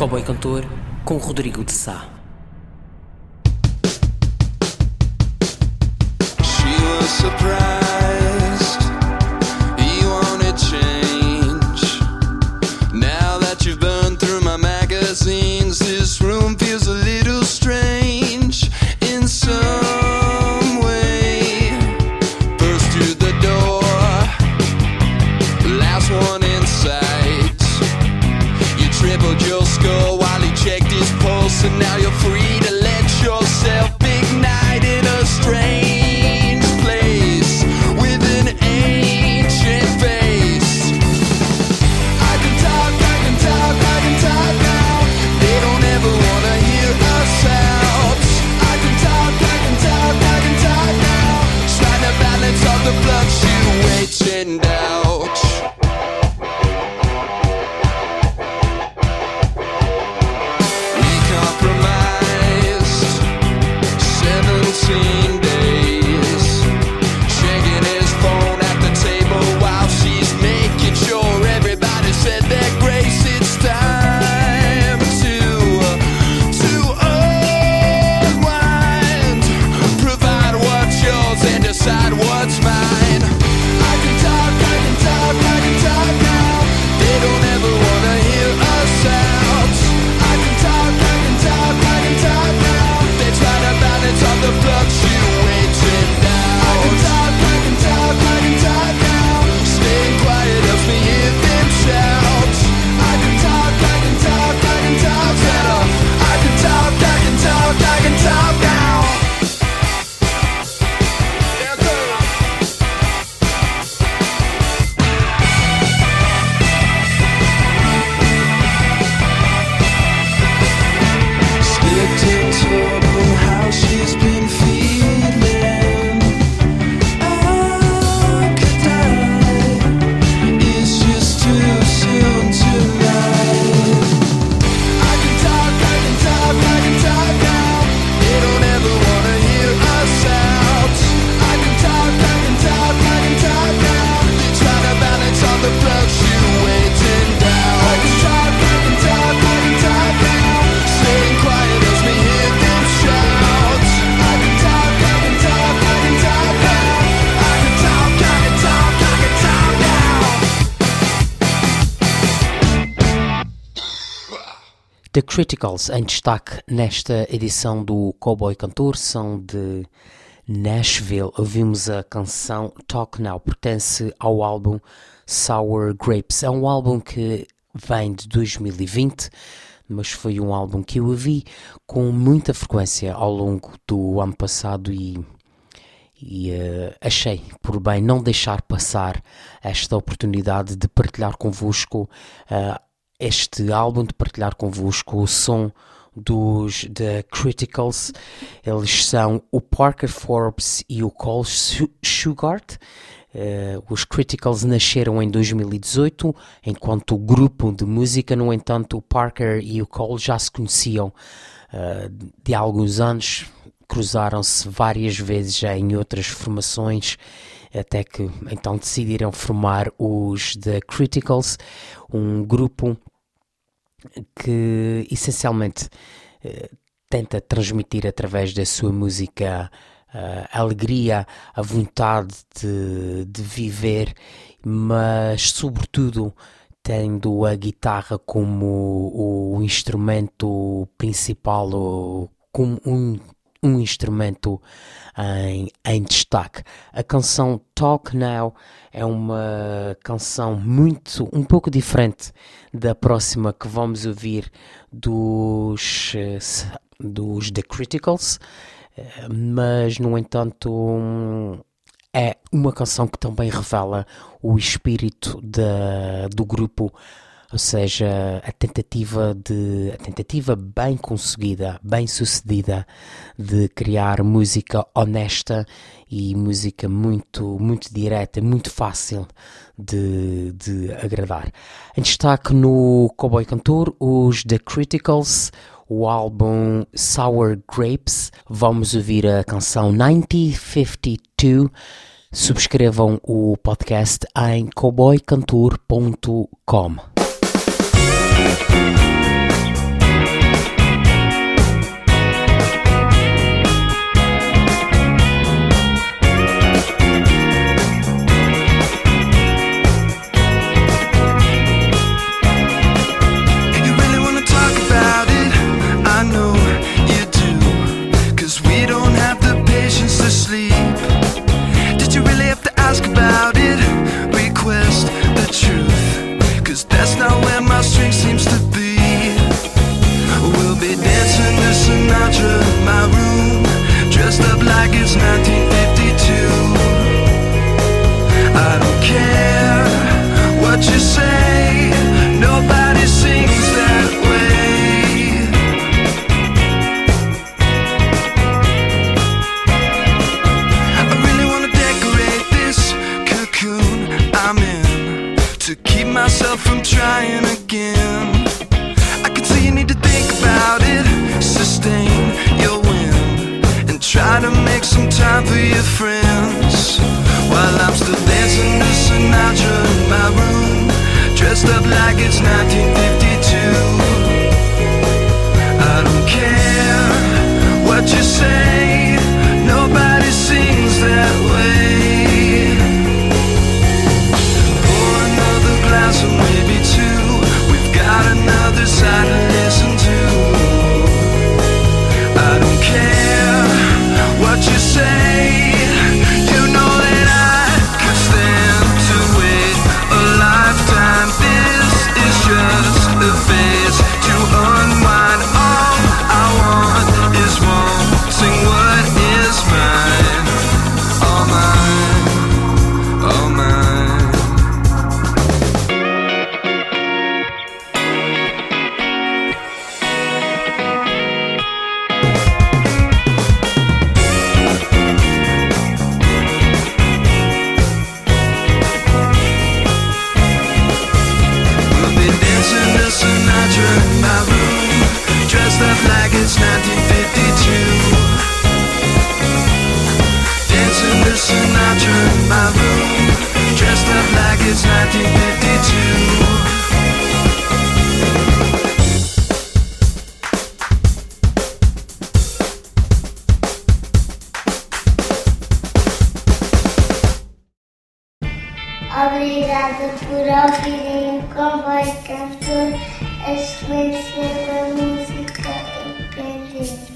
Cowboy Cantor com Rodrigo de Sá. She was surprised tripled your score while he checked his pulse, and now you're free to let yourself The Criticals em destaque nesta edição do Cowboy Cantor são de Nashville. Ouvimos a canção Talk Now, pertence ao álbum Sour Grapes. É um álbum que vem de 2020, mas foi um álbum que eu ouvi com muita frequência ao longo do ano passado e e eh, achei por bem não deixar passar esta oportunidade de partilhar convosco eh, este álbum, de partilhar convosco o som dos The Criticals. Eles são o Parker Forbes e o Cole Su- Shugart. Eh, os Criticals nasceram em 2018, enquanto grupo de música, no entanto, o Parker e o Cole já se conheciam eh, de há alguns anos, cruzaram-se várias vezes já em outras formações, até que então decidiram formar os The Criticals, um grupo que essencialmente eh, tenta transmitir através da sua música eh, a alegria, a vontade de, de viver, mas sobretudo tendo a guitarra como o, instrumento principal, como um, um instrumento em, em destaque. A canção Talk Now é uma canção muito, um pouco diferente da próxima que vamos ouvir dos, eh, dos The Criticals, eh, mas no entanto é uma canção que também revela o espírito do grupo, ou seja, a tentativa de a tentativa bem conseguida, bem sucedida de criar música honesta e música muito muito direta, muito fácil de, de agradar. Em destaque no Cowboy Cantor, os The Criticals, o álbum Sour Grapes. Vamos ouvir a canção 1952. Subscrevam o podcast em cowboycantor.com. Thank cocoon I'm in to keep myself from trying again. I can see you need to think about it, sustain your wind, and try to make some time for your friends. While I'm still dancing to Sinatra in my room, dressed up like it's 1952. I don't care what you say, nobody sings that way. Obrigada por ouvirem com voz cantor a excelência da música independente.